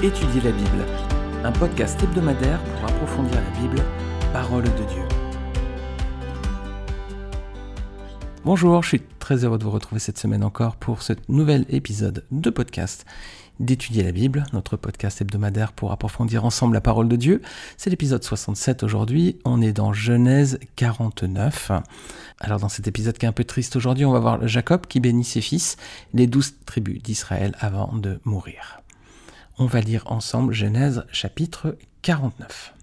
Étudier la Bible, un podcast hebdomadaire pour approfondir la Bible, parole de Dieu. Bonjour, je suis très heureux de vous retrouver cette semaine encore pour ce nouvel épisode de podcast d'étudier la Bible, notre podcast hebdomadaire pour approfondir ensemble la parole de Dieu. C'est l'épisode 67 aujourd'hui, on est dans Genèse 49. Alors dans cet épisode qui est un peu triste aujourd'hui, on va voir Jacob qui bénit ses fils, les douze tribus d'Israël avant de mourir. On va lire ensemble Genèse chapitre 49.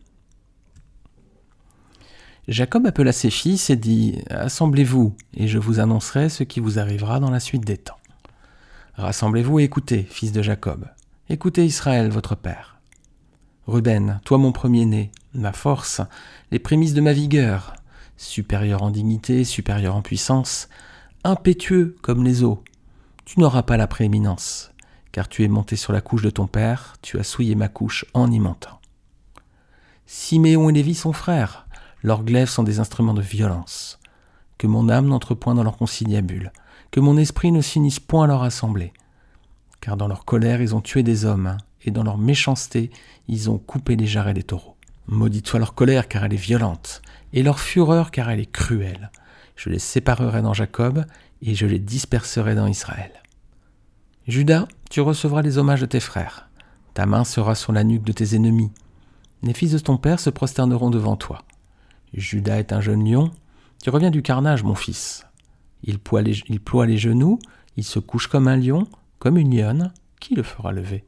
Jacob appela ses fils et dit Assemblez-vous, et je vous annoncerai ce qui vous arrivera dans la suite des temps. Rassemblez-vous et écoutez, fils de Jacob. Écoutez Israël, votre père. Ruben, toi mon premier-né, ma force, les prémices de ma vigueur, supérieur en dignité, supérieur en puissance, impétueux comme les eaux, tu n'auras pas la prééminence car tu es monté sur la couche de ton père, tu as souillé ma couche en y mentant. Siméon et Lévi sont frères, leurs glaives sont des instruments de violence. Que mon âme n'entre point dans leur conciliabule, que mon esprit ne s'unisse point à leur assemblée. Car dans leur colère ils ont tué des hommes, et dans leur méchanceté ils ont coupé les jarrets des taureaux. Maudite soit leur colère, car elle est violente, et leur fureur, car elle est cruelle. Je les séparerai dans Jacob, et je les disperserai dans Israël. Judas, tu recevras les hommages de tes frères. Ta main sera sur la nuque de tes ennemis. Les fils de ton père se prosterneront devant toi. Judas est un jeune lion. Tu reviens du carnage, mon fils. Il ploie, les, genoux, il se couche comme un lion, comme une lionne. Qui le fera lever?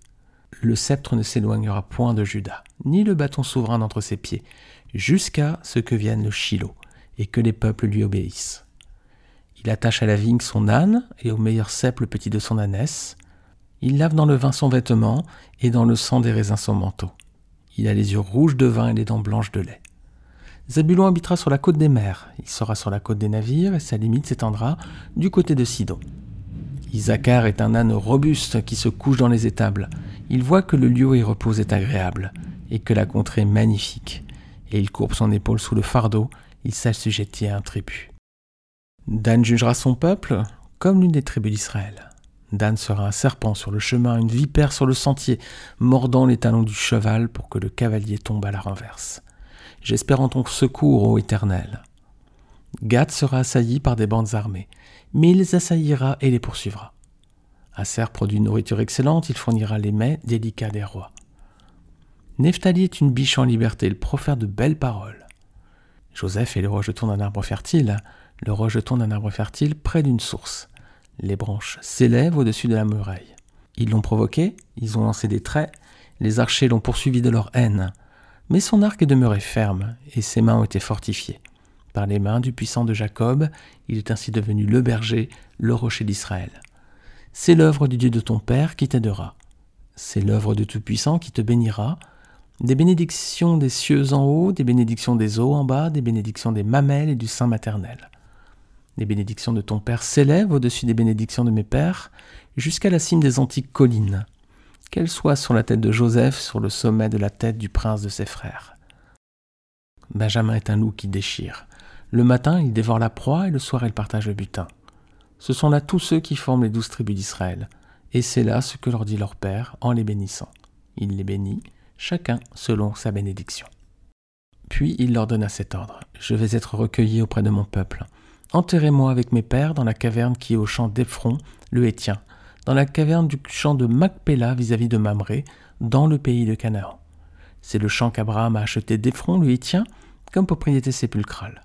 Le sceptre ne s'éloignera point de Judas, ni le bâton souverain d'entre ses pieds, jusqu'à ce que vienne le Shiloh, et que les peuples lui obéissent. Il attache à la vigne son âne et au meilleur cep le petit de son ânesse. Il lave dans le vin son vêtement et dans le sang des raisins son manteau. Il a les yeux rouges de vin et les dents blanches de lait. Zabulon habitera sur la côte des mers, il sera sur la côte des navires et sa limite s'étendra du côté de Sidon. Isaacar est un âne robuste qui se couche dans les étables. Il voit que le lieu où il repose est agréable et que la contrée est magnifique. Et il courbe son épaule sous le fardeau, il s'assujettit à un tribut. Dan jugera son peuple comme l'une des tribus d'Israël. Dan sera un serpent sur le chemin, une vipère sur le sentier, mordant les talons du cheval pour que le cavalier tombe à la renverse. J'espère en ton secours, ô Éternel. Gad sera assailli par des bandes armées, mais il les assaillira et les poursuivra. Aser produit une nourriture excellente, il fournira les mets délicats des rois. Nephtali est une biche en liberté, il profère de belles paroles. Joseph est le rejeton d'un arbre fertile, le rejeton d'un arbre fertile près d'une source. Les branches s'élèvent au-dessus de la muraille. Ils l'ont provoqué, ils ont lancé des traits, les archers l'ont poursuivi de leur haine. Mais son arc est demeuré ferme, et ses mains ont été fortifiées. Par les mains du puissant de Jacob, il est ainsi devenu le berger, le rocher d'Israël. C'est l'œuvre du Dieu de ton Père qui t'aidera. C'est l'œuvre de Tout-Puissant qui te bénira. Des bénédictions des cieux en haut, des bénédictions des eaux en bas, des bénédictions des mamelles et du sein maternel. Les bénédictions de ton Père s'élèvent au-dessus des bénédictions de mes pères, jusqu'à la cime des antiques collines, qu'elles soient sur la tête de Joseph, sur le sommet de la tête du prince de ses frères. Benjamin est un loup qui déchire. Le matin, il dévore la proie et le soir, il partage le butin. Ce sont là tous ceux qui forment les douze tribus d'Israël, et c'est là ce que leur dit leur Père en les bénissant. Il les bénit, chacun selon sa bénédiction. Puis il leur donna cet ordre. Je vais être recueilli auprès de mon peuple. Enterrez-moi avec mes pères dans la caverne qui est au champ d'Ephron, le Hétien, dans la caverne du champ de Macpéla vis-à-vis de Mamré, dans le pays de Canaan. C'est le champ qu'Abraham a acheté d'Ephron, le Hétien, comme propriété sépulcrale.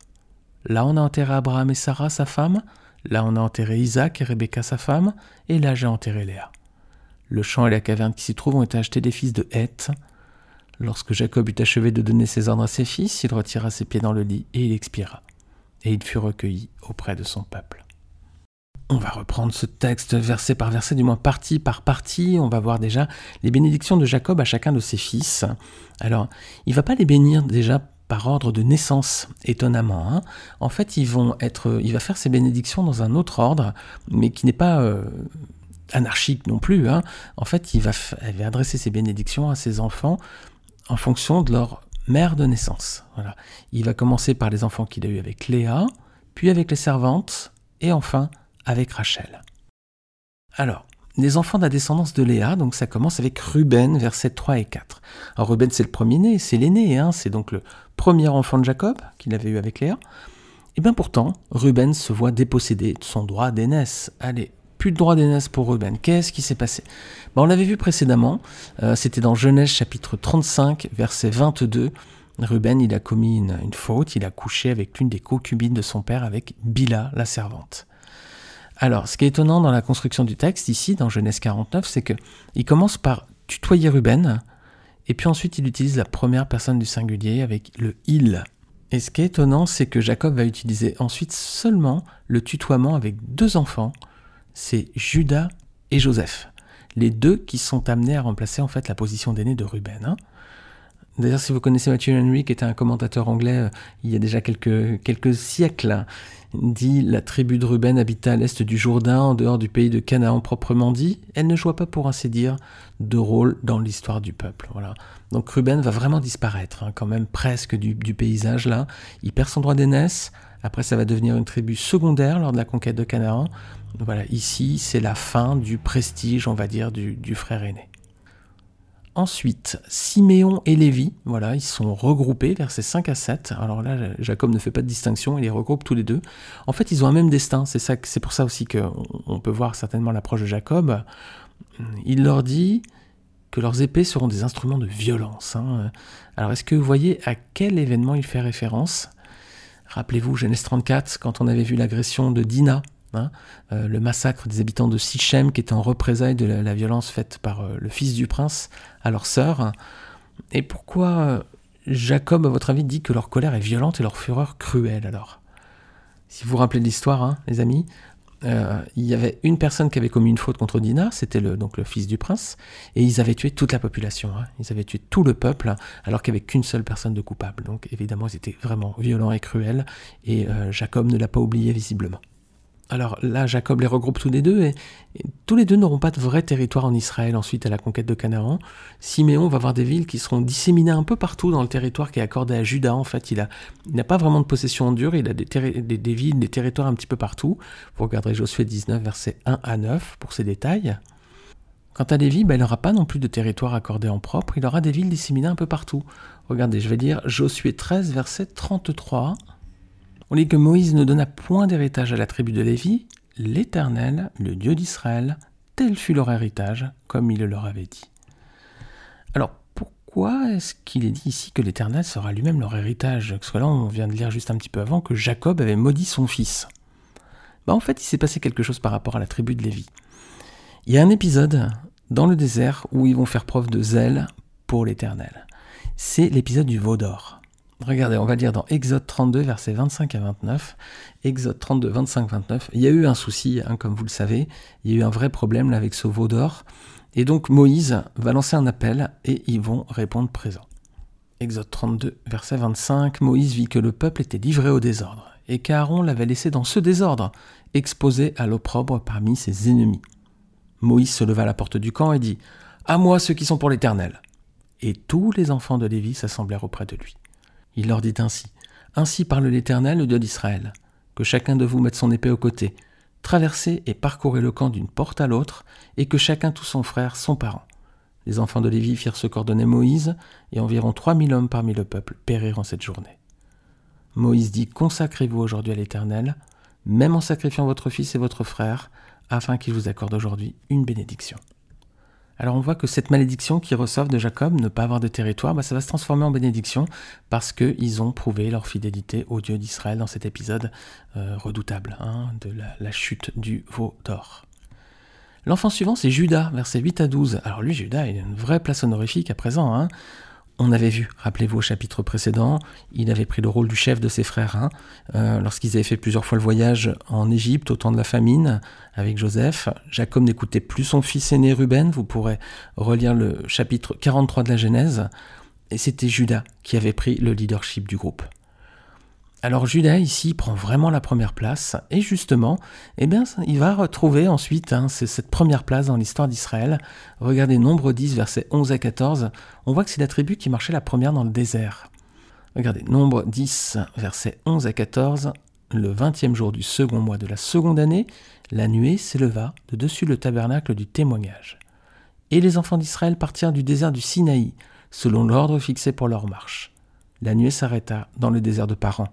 Là on a enterré Abraham et Sarah, sa femme, là on a enterré Isaac et Rebecca, sa femme, et là j'ai enterré Léa. Le champ et la caverne qui s'y trouvent ont été achetés des fils de Heth. Lorsque Jacob eut achevé de donner ses ordres à ses fils, il retira ses pieds dans le lit et il expira et il fut recueilli auprès de son peuple. On va reprendre ce texte verset par verset, du moins partie par partie. On va voir déjà les bénédictions de Jacob à chacun de ses fils. Alors, il va pas les bénir déjà par ordre de naissance, étonnamment. Hein. En fait, ils vont être, il va faire ses bénédictions dans un autre ordre, mais qui n'est pas euh, anarchique non plus. Hein. En fait, il va, il va adresser ses bénédictions à ses enfants en fonction de leur mère de naissance. Voilà. Il va commencer par les enfants qu'il a eus avec Léa, puis avec les servantes, et enfin avec Rachel. Alors, les enfants de la descendance de Léa, donc ça commence avec Ruben, versets 3 et 4. Alors Ruben, c'est le premier-né, c'est l'aîné, hein, c'est donc le premier enfant de Jacob qu'il avait eu avec Léa. Et bien pourtant, Ruben se voit dépossédé de son droit d'aînesse. Allez, plus de droit d'aînesse pour Ruben. Qu'est-ce qui s'est passé? Ben, On l'avait vu précédemment, euh, c'était dans Genèse chapitre 35, verset 22. Ruben, il a commis une, faute, il a couché avec l'une des concubines de son père, avec Bila, la servante. Alors, ce qui est étonnant dans la construction du texte, ici, dans Genèse 49, c'est qu'il commence par tutoyer Ruben, et puis ensuite il utilise la première personne du singulier avec le il. Et ce qui est étonnant, c'est que Jacob va utiliser ensuite seulement le tutoiement avec deux enfants, c'est Judas et Joseph. Les deux qui sont amenés à remplacer en fait la position d'aîné de Ruben. Hein. D'ailleurs, si vous connaissez Matthew Henry, qui était un commentateur anglais euh, il y a déjà quelques, quelques siècles, dit La tribu de Ruben habita à l'est du Jourdain, en dehors du pays de Canaan proprement dit. Elle ne joua pas, pour ainsi dire, de rôle dans l'histoire du peuple. Voilà. Donc Ruben va vraiment disparaître, hein, quand même presque du, paysage là. Il perd son droit d'aînesse. Après, ça va devenir une tribu secondaire lors de la conquête de Canaan. Voilà, ici, c'est la fin du prestige, on va dire, du frère aîné. Ensuite, Siméon et Lévi, voilà, ils sont regroupés, versets 5 à 7. Alors là, Jacob ne fait pas de distinction, il les regroupe tous les deux. En fait, ils ont un même destin, c'est, pour ça aussi qu'on peut voir certainement l'approche de Jacob. Il leur dit que leurs épées seront des instruments de violence. Hein. Alors est-ce que vous voyez à quel événement il fait référence? Rappelez-vous Genèse 34, quand on avait vu l'agression de Dina Hein, euh, le massacre des habitants de Sichem qui était en représailles de la, violence faite par euh, le fils du prince à leur sœur. Et pourquoi euh, Jacob, à votre avis, dit que leur colère est violente et leur fureur cruelle alors? Si vous vous rappelez l'histoire, hein, les amis, il y avait une personne qui avait commis une faute contre Dina, c'était le, donc le fils du prince, et ils avaient tué toute la population, hein. ils avaient tué tout le peuple, alors qu'il n'y avait qu'une seule personne de coupable. Donc évidemment, ils étaient vraiment violents et cruels, et Jacob ne l'a pas oublié visiblement. Alors là, Jacob les regroupe tous les deux, et, tous les deux n'auront pas de vrai territoire en Israël ensuite à la conquête de Canaan. Siméon va avoir des villes qui seront disséminées un peu partout dans le territoire qui est accordé à Judas. En fait, il n'a pas vraiment de possession en dur, il a des, villes, des territoires un petit peu partout. Vous regarderez Josué 19, versets 1 à 9 pour ces détails. Quant à Lévi, ben, il n'aura pas non plus de territoire accordé en propre, il aura des villes disséminées un peu partout. Regardez, je vais lire Josué 13, verset 33. On lit que Moïse ne donna point d'héritage à la tribu de Lévi, l'Éternel, le Dieu d'Israël, tel fut leur héritage, comme il le leur avait dit. Alors, pourquoi est-ce qu'il est dit ici que l'Éternel sera lui-même leur héritage? Que là, on vient de lire juste un petit peu avant que Jacob avait maudit son fils. Bah, en fait, il s'est passé quelque chose par rapport à la tribu de Lévi. Il y a un épisode dans le désert où ils vont faire preuve de zèle pour l'Éternel. C'est l'épisode du veau d'or. Regardez, on va lire dans Exode 32, versets 25 à 29. Exode 32, 25, 29. Il y a eu un souci, hein, comme vous le savez. Il y a eu un vrai problème là, avec ce veau d'or. Et donc Moïse va lancer un appel et ils vont répondre présent. Exode 32, verset 25. Moïse vit que le peuple était livré au désordre et qu'Aaron l'avait laissé dans ce désordre, exposé à l'opprobre parmi ses ennemis. Moïse se leva à la porte du camp et dit À moi ceux qui sont pour l'Éternel. Et tous les enfants de Lévi s'assemblèrent auprès de lui. Il leur dit ainsi Ainsi parle l'Éternel, le Dieu d'Israël, que chacun de vous mette son épée au côté, traversez et parcourez le camp d'une porte à l'autre, et que chacun tout son frère, son parent. Les enfants de Lévi firent ce qu'ordonnait Moïse, et environ trois mille hommes parmi le peuple périrent en cette journée. Moïse dit Consacrez-vous aujourd'hui à l'Éternel, même en sacrifiant votre fils et votre frère, afin qu'il vous accorde aujourd'hui une bénédiction. Alors on voit que cette malédiction qui reçoivent de Jacob, ne pas avoir de territoire, bah, ça va se transformer en bénédiction parce qu'ils ont prouvé leur fidélité au Dieu d'Israël dans cet épisode euh, redoutable hein, de la, chute du veau d'or. L'enfant suivant, c'est Judas, versets 8 à 12. Alors lui, Judas, il a une vraie place honorifique à présent. Hein. On avait vu, rappelez-vous au chapitre précédent, il avait pris le rôle du chef de ses frères hein, euh, lorsqu'ils avaient fait plusieurs fois le voyage en Égypte au temps de la famine avec Joseph. Jacob n'écoutait plus son fils aîné Ruben, vous pourrez relire le chapitre 43 de la Genèse, et c'était Judas qui avait pris le leadership du groupe. Alors Judas ici prend vraiment la première place et justement, eh bien, il va retrouver ensuite hein, cette première place dans l'histoire d'Israël. Regardez Nombre 10, versets 11 à 14, on voit que c'est la tribu qui marchait la première dans le désert. Regardez Nombre 10, versets 11 à 14, le vingtième jour du second mois de la seconde année, la nuée s'éleva de dessus le tabernacle du témoignage. Et les enfants d'Israël partirent du désert du Sinaï, selon l'ordre fixé pour leur marche. La nuée s'arrêta dans le désert de Paran.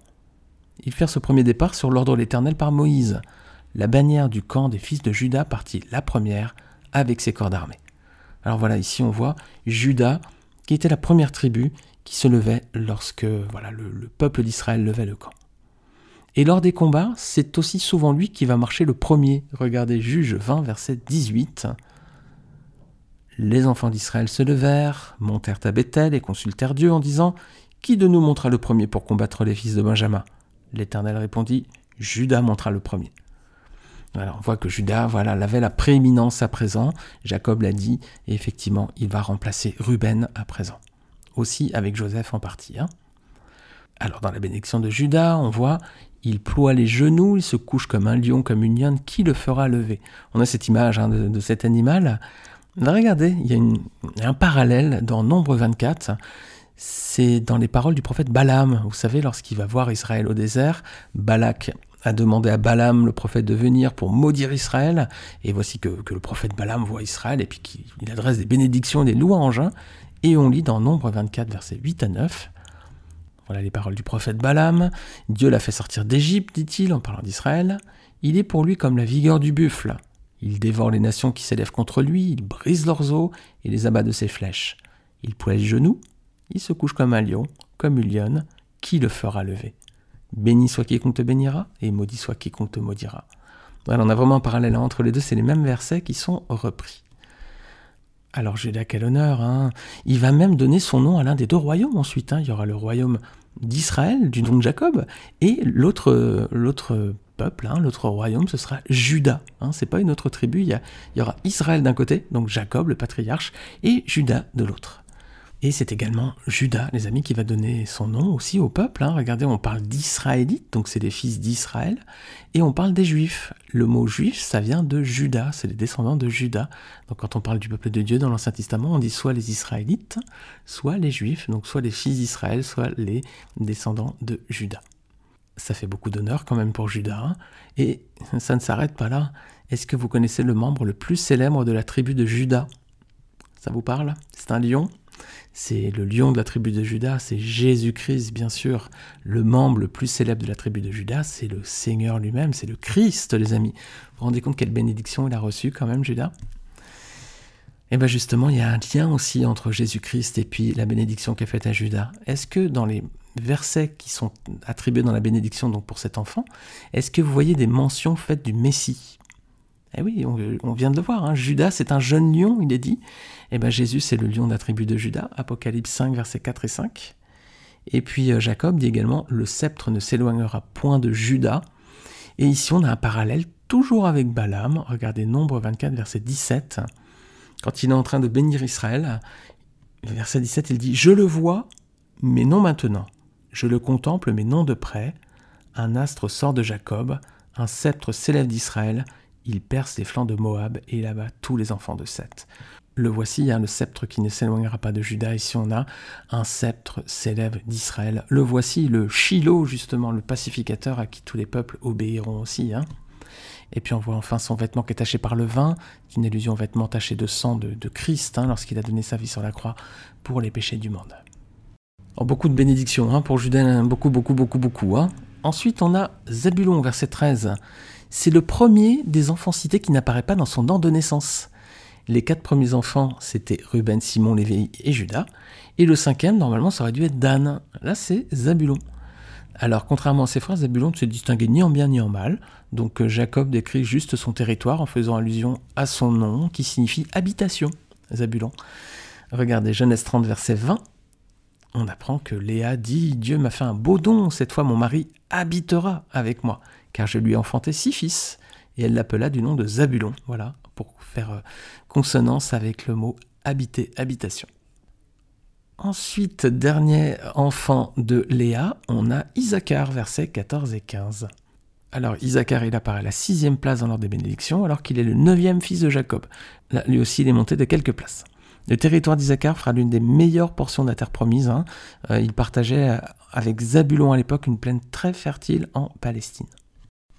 Ils firent ce premier départ sur l'ordre de l'Éternel par Moïse. La bannière du camp des fils de Judas partit la première avec ses corps d'armée. Alors voilà, ici on voit Judas, qui était la première tribu qui se levait lorsque voilà, le, le peuple d'Israël levait le camp. Et lors des combats, c'est aussi souvent lui qui va marcher le premier. Regardez Juge 20, verset 18. Les enfants d'Israël se levèrent, montèrent à Bethel et consultèrent Dieu en disant Qui de nous montra le premier pour combattre les fils de Benjamin? L'Éternel répondit Judas montra le premier. Alors on voit que Judas voilà, avait la prééminence à présent, Jacob l'a dit, et effectivement il va remplacer Ruben à présent. Aussi avec Joseph en partie. Hein. Alors dans la bénédiction de Judas, on voit il ploie les genoux, il se couche comme un lion, comme une lionne, qui le fera lever? On a cette image hein, de, cet animal. regardez, il y a un parallèle dans Nombre 24 c'est dans les paroles du prophète Balaam. Vous savez, lorsqu'il va voir Israël au désert, Balak a demandé à Balaam, le prophète, de venir pour maudire Israël. Et voici que, le prophète Balaam voit Israël et puis qu'il adresse des bénédictions et des louanges. Hein. Et on lit dans Nombre 24, versets 8 à 9. Voilà les paroles du prophète Balaam. Dieu l'a fait sortir d'Égypte, dit-il, en parlant d'Israël. Il est pour lui comme la vigueur du buffle. Il dévore les nations qui s'élèvent contre lui, il brise leurs os et les abat de ses flèches. Il ploie les genoux, il se couche comme un lion, comme une lionne, qui le fera lever? Béni soit quiconque te bénira, et maudit soit quiconque te maudira. Voilà, on a vraiment un parallèle entre les deux, c'est les mêmes versets qui sont repris. Alors Judas, quel honneur hein Il va même donner son nom à l'un des deux royaumes ensuite. Hein. Il y aura le royaume d'Israël, du nom de Jacob, et l'autre, peuple, hein, l'autre royaume, ce sera Judas. C'est pas une autre tribu. Il y aura Israël d'un côté, donc Jacob, le patriarche, et Judas de l'autre. Et c'est également Judas, les amis, qui va donner son nom aussi au peuple. Hein. Regardez, on parle d'Israélites, donc c'est des fils d'Israël, et on parle des Juifs. Le mot juif, ça vient de Judas, c'est les descendants de Judas. Donc quand on parle du peuple de Dieu dans l'Ancien Testament, on dit soit les Israélites, soit les Juifs, donc soit les fils d'Israël, soit les descendants de Judas. Ça fait beaucoup d'honneur quand même pour Judas, hein. et ça ne s'arrête pas là. Est-ce que vous connaissez le membre le plus célèbre de la tribu de Judas? Ça vous parle? C'est un lion? C'est le lion de la tribu de Judas, c'est Jésus-Christ, bien sûr, le membre le plus célèbre de la tribu de Judas, c'est le Seigneur lui-même, c'est le Christ, les amis. Vous vous rendez compte quelle bénédiction il a reçue quand même, Judas et eh bien justement, il y a un lien aussi entre Jésus-Christ et puis la bénédiction qu'est faite à Judas. Est-ce que dans les versets qui sont attribués dans la bénédiction donc pour cet enfant, est-ce que vous voyez des mentions faites du Messie? Eh oui, on, vient de le voir, hein. Judas c'est un jeune lion, il est dit. Eh bien Jésus c'est le lion d'attribut de Judas, Apocalypse 5, versets 4 et 5. Et puis euh, Jacob dit également, le sceptre ne s'éloignera point de Judas. Et ici on a un parallèle toujours avec Balaam, regardez Nombre 24, verset 17. Quand il est en train de bénir Israël, verset 17, il dit, Je le vois, mais non maintenant. Je le contemple, mais non de près. Un astre sort de Jacob, un sceptre s'élève d'Israël, il perce les flancs de Moab et il abat tous les enfants de Seth. Le voici, hein, le sceptre qui ne s'éloignera pas de Juda. Ici, on a un sceptre s'élève d'Israël. Le voici, le Shiloh, justement, le pacificateur à qui tous les peuples obéiront aussi. Hein. Et puis on voit enfin son vêtement qui est taché par le vin, qui est une allusion au vêtement taché de sang de, Christ, hein, lorsqu'il a donné sa vie sur la croix pour les péchés du monde. Oh, beaucoup de bénédictions pour Judas, beaucoup, beaucoup, beaucoup, beaucoup. Ensuite, on a Zabulon, verset 13 c'est le premier des enfants cités qui n'apparaît pas dans son nom de naissance. Les quatre premiers enfants, c'était Ruben, Simon, Lévi et Judas. Et le cinquième, normalement, ça aurait dû être Dan. Là, c'est Zabulon. Alors, contrairement à ses frères, Zabulon ne se distinguait ni en bien ni en mal. Donc, euh, Jacob décrit juste son territoire en faisant allusion à son nom, qui signifie habitation, Zabulon. Regardez Genèse 30, verset 20. On apprend que Léa dit Dieu m'a fait un beau don, cette fois mon mari habitera avec moi car je lui ai enfanté six fils, et elle l'appela du nom de Zabulon, voilà, pour faire euh, consonance avec le mot habiter, habitation. Ensuite, dernier enfant de Léa, on a Isaacar, versets 14 et 15. Alors Isaacar, il apparaît à la sixième place dans l'ordre des bénédictions, alors qu'il est le neuvième fils de Jacob. Là, lui aussi, il est monté de quelques places. Le territoire d'Isaacar fera l'une des meilleures portions de la terre promise. Hein. Euh, il partageait euh, avec Zabulon à l'époque une plaine très fertile en Palestine.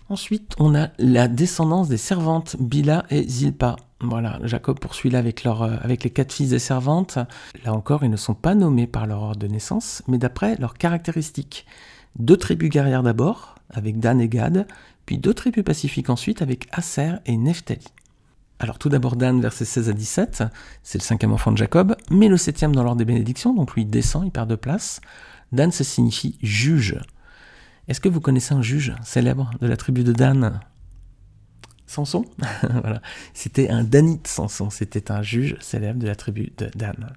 Ensuite, on a la descendance des servantes Bila et Zilpa. Voilà, Jacob poursuit là avec, euh, avec les quatre fils des servantes. Là encore, ils ne sont pas nommés par leur ordre de naissance, mais d'après leurs caractéristiques. Deux tribus guerrières d'abord, avec Dan et Gad, puis deux tribus pacifiques ensuite avec Aser et Nephtali. Alors tout d'abord Dan, versets 16 à 17, c'est le cinquième enfant de Jacob, mais le septième dans l'ordre des bénédictions, donc lui descend, il perd de place. Dan, ça signifie juge. Est-ce que vous connaissez un juge célèbre de la tribu de Dan? Samson? Voilà, c'était un Danite Samson, c'était un juge célèbre de la tribu de Dan.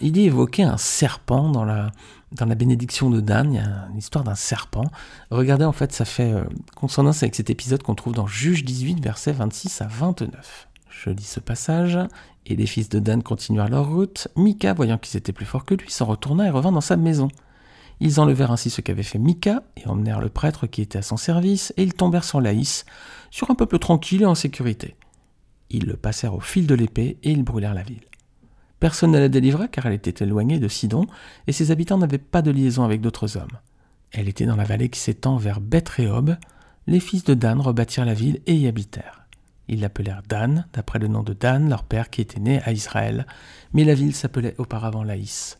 Il y évoqué un serpent dans la, bénédiction de Dan, il y a une histoire d'un serpent. Regardez, en fait, ça fait euh, consonance avec cet épisode qu'on trouve dans Juge 18, versets 26 à 29. Je lis ce passage. Et les fils de Dan continuèrent leur route. Mika, voyant qu'ils étaient plus forts que lui, s'en retourna et revint dans sa maison. Ils enlevèrent ainsi ce qu'avait fait Mika et emmenèrent le prêtre qui était à son service, et ils tombèrent sur Laïs, sur un peuple tranquille et en sécurité. Ils le passèrent au fil de l'épée et ils brûlèrent la ville. Personne ne la délivra car elle était éloignée de Sidon et ses habitants n'avaient pas de liaison avec d'autres hommes. Elle était dans la vallée qui s'étend vers Beth-Rehob. Les fils de Dan rebâtirent la ville et y habitèrent. Ils l'appelèrent Dan, d'après le nom de Dan, leur père qui était né à Israël, mais la ville s'appelait auparavant Laïs.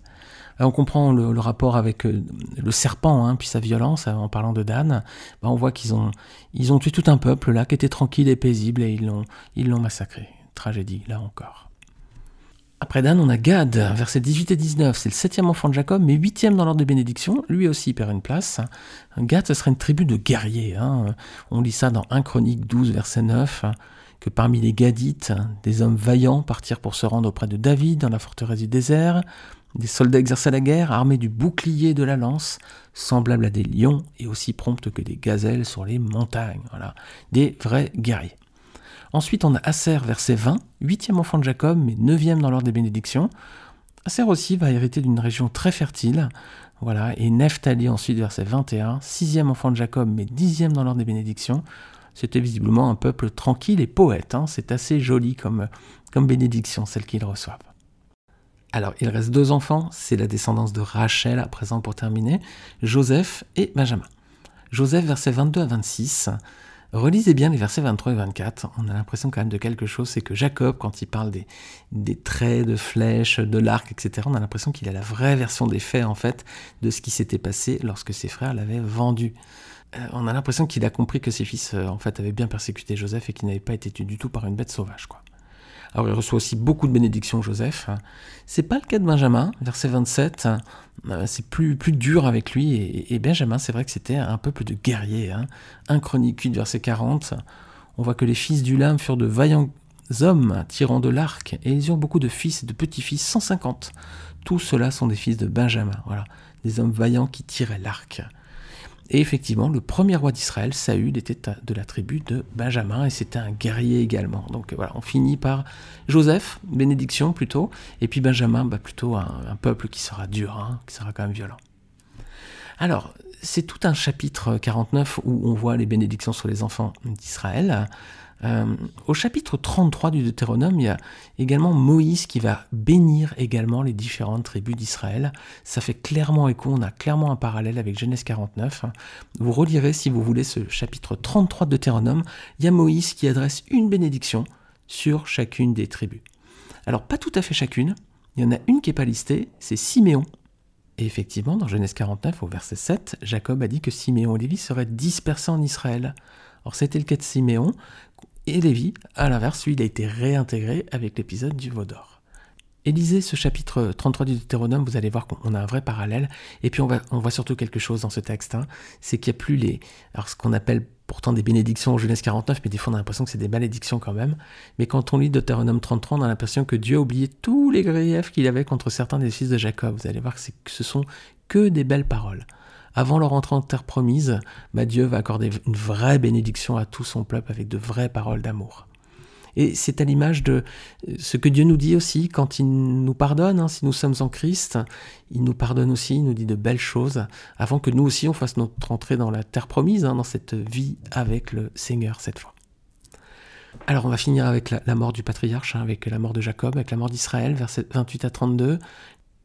on comprend le, rapport avec euh, le serpent, hein, puis sa violence, en parlant de Dan. Ben, on voit qu'ils ont, tué tout un peuple là qui était tranquille et paisible et ils l'ont massacré. Tragédie, là encore. Après Dan, on a Gad, versets 18 et 19. C'est le septième enfant de Jacob, mais huitième dans l'ordre de bénédiction. Lui aussi perd une place. Gad, ce serait une tribu de guerriers. Hein. On lit ça dans 1 Chronique 12, verset 9, que parmi les Gadites, des hommes vaillants partirent pour se rendre auprès de David dans la forteresse du désert. Des soldats exerçaient la guerre, armés du bouclier de la lance, semblables à des lions et aussi promptes que des gazelles sur les montagnes. Voilà, des vrais guerriers. Ensuite, on a Aser, verset 20, huitième enfant de Jacob, mais neuvième dans l'ordre des bénédictions. Aser aussi va hériter d'une région très fertile. Voilà, et Nephtali ensuite, verset 21, sixième enfant de Jacob, mais dixième dans l'ordre des bénédictions. C'était visiblement un peuple tranquille et poète. Hein. C'est assez joli comme, comme bénédiction, celle qu'ils reçoivent. Alors, il reste deux enfants, c'est la descendance de Rachel à présent pour terminer, Joseph et Benjamin. Joseph, verset 22 à 26, Relisez bien les versets 23 et 24. On a l'impression quand même de quelque chose. C'est que Jacob, quand il parle des, traits de flèches, de l'arc, etc., on a l'impression qu'il a la vraie version des faits, en fait, de ce qui s'était passé lorsque ses frères l'avaient vendu. Euh, on a l'impression qu'il a compris que ses fils, euh, en fait, avaient bien persécuté Joseph et qu'il n'avait pas été tué du tout par une bête sauvage, quoi. Alors il reçoit aussi beaucoup de bénédictions, Joseph. C'est pas le cas de Benjamin, verset 27. Euh, c'est plus, plus dur avec lui. Et, Benjamin, c'est vrai que c'était un peuple de guerriers. Hein. Un chronique 8, verset 40. On voit que les fils du lame furent de vaillants hommes tirant de l'arc, et ils eurent beaucoup de fils et de petits-fils, 150. Tous ceux-là sont des fils de Benjamin, voilà, des hommes vaillants qui tiraient l'arc. Et effectivement, le premier roi d'Israël, Saül, était de la tribu de Benjamin et c'était un guerrier également. Donc voilà, on finit par Joseph, bénédiction plutôt, et puis Benjamin, bah, plutôt un, peuple qui sera dur, hein, qui sera quand même violent. Alors, c'est tout un chapitre 49 où on voit les bénédictions sur les enfants d'Israël. Euh, au chapitre 33 du Deutéronome, il y a également Moïse qui va bénir également les différentes tribus d'Israël. Ça fait clairement écho, on a clairement un parallèle avec Genèse 49. Vous relirez, si vous voulez, ce chapitre 33 de Deutéronome. Il y a Moïse qui adresse une bénédiction sur chacune des tribus. Alors, pas tout à fait chacune. Il y en a une qui n'est pas listée, c'est Siméon. Et effectivement, dans Genèse 49, au verset 7, Jacob a dit que Siméon et Lévi seraient dispersés en Israël. Alors c'était le cas de Siméon, et Lévi, à l'inverse, lui, il a été réintégré avec l'épisode du veau d'or. Et ce chapitre 33 du Deutéronome, vous allez voir qu'on a un vrai parallèle. Et puis on voit surtout quelque chose dans ce texte, hein, c'est qu'il n'y a plus les, alors ce qu'on appelle pourtant des bénédictions en Genèse 49, mais des fois on a l'impression que c'est des malédictions quand même. Mais quand on lit Deutéronome 33, on a l'impression que Dieu a oublié tous les griefs qu'il avait contre certains des fils de Jacob. Vous allez voir que, que ce sont que des belles paroles avant leur entrée en terre promise, Dieu va accorder une vraie bénédiction à tout son peuple avec de vraies paroles d'amour. Et c'est à l'image de ce que Dieu nous dit aussi quand il nous pardonne, hein, si nous sommes en Christ, il nous pardonne aussi, il nous dit de belles choses, avant que nous aussi on fasse notre entrée dans la terre promise, hein, dans cette vie avec le Seigneur cette fois. Alors on va finir avec la, mort du patriarche, hein, avec la mort de Jacob, avec la mort d'Israël, versets 28 à 32.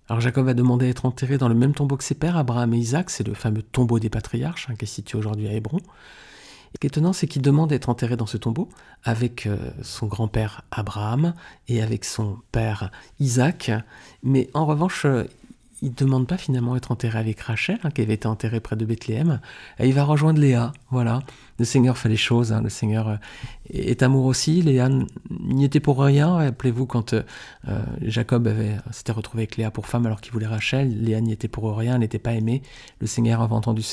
Alors Jacob a demandé à être enterré dans le même tombeau que ses pères, Abraham et Isaac, c'est le fameux tombeau des patriarches hein, qui est situé aujourd'hui à Hébron. Ce qui est étonnant, c'est qu'il demande à être enterré dans ce tombeau avec euh, son grand-père Abraham et avec son père Isaac, mais en revanche, euh, il ne demande pas finalement être enterré avec Rachel, qui avait été enterrée près de Bethléem, et il va rejoindre Léa, voilà. Le Seigneur fait les choses, hein. le Seigneur euh, est amour aussi, Léa n'y était pour rien, rappelez-vous quand Jacob avait, s'était retrouvé avec Léa pour femme alors qu'il voulait Rachel, Léa n'y était pour rien, elle n'était pas aimée, le Seigneur avait entendu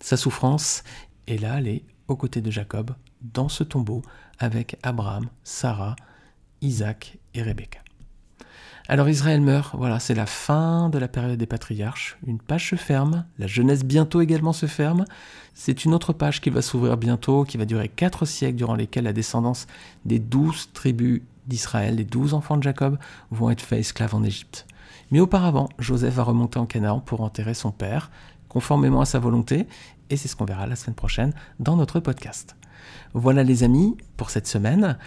sa souffrance, et là elle est aux côtés de Jacob, dans ce tombeau, avec Abraham, Sarah, Isaac et Rebecca. Alors Israël meurt, voilà, c'est la fin de la période des patriarches. Une page se ferme, la jeunesse bientôt également se ferme. C'est une autre page qui va s'ouvrir bientôt, qui va durer quatre siècles, durant lesquels la descendance des douze tribus d'Israël, les douze enfants de Jacob, vont être faits esclaves en Égypte. Mais auparavant, Joseph va remonter en Canaan pour enterrer son père, conformément à sa volonté, et c'est ce qu'on verra la semaine prochaine dans notre podcast. Voilà les amis pour cette semaine.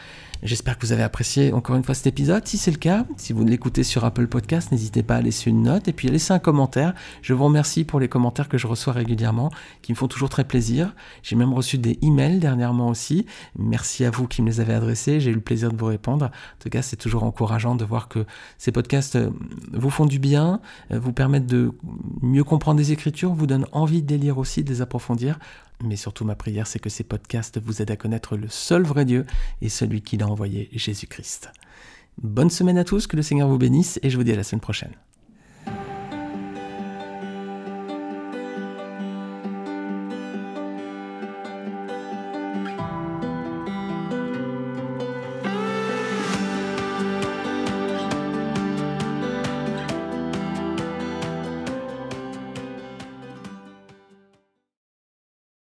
J'espère que vous avez apprécié encore une fois cet épisode. Si c'est le cas, si vous l'écoutez sur Apple Podcast, n'hésitez pas à laisser une note et puis à laisser un commentaire. Je vous remercie pour les commentaires que je reçois régulièrement, qui me font toujours très plaisir. J'ai même reçu des emails dernièrement aussi. Merci à vous qui me les avez adressés. J'ai eu le plaisir de vous répondre. En tout cas, c'est toujours encourageant de voir que ces podcasts euh, vous font du bien, euh, vous permettent de mieux comprendre les Écritures, vous donnent envie de les lire aussi, de les approfondir. Mais surtout, ma prière, c'est que ces podcasts vous aident à connaître le seul vrai Dieu et celui qui l'a Jésus-Christ. Bonne semaine à tous, que le Seigneur vous bénisse et je vous dis à la semaine prochaine.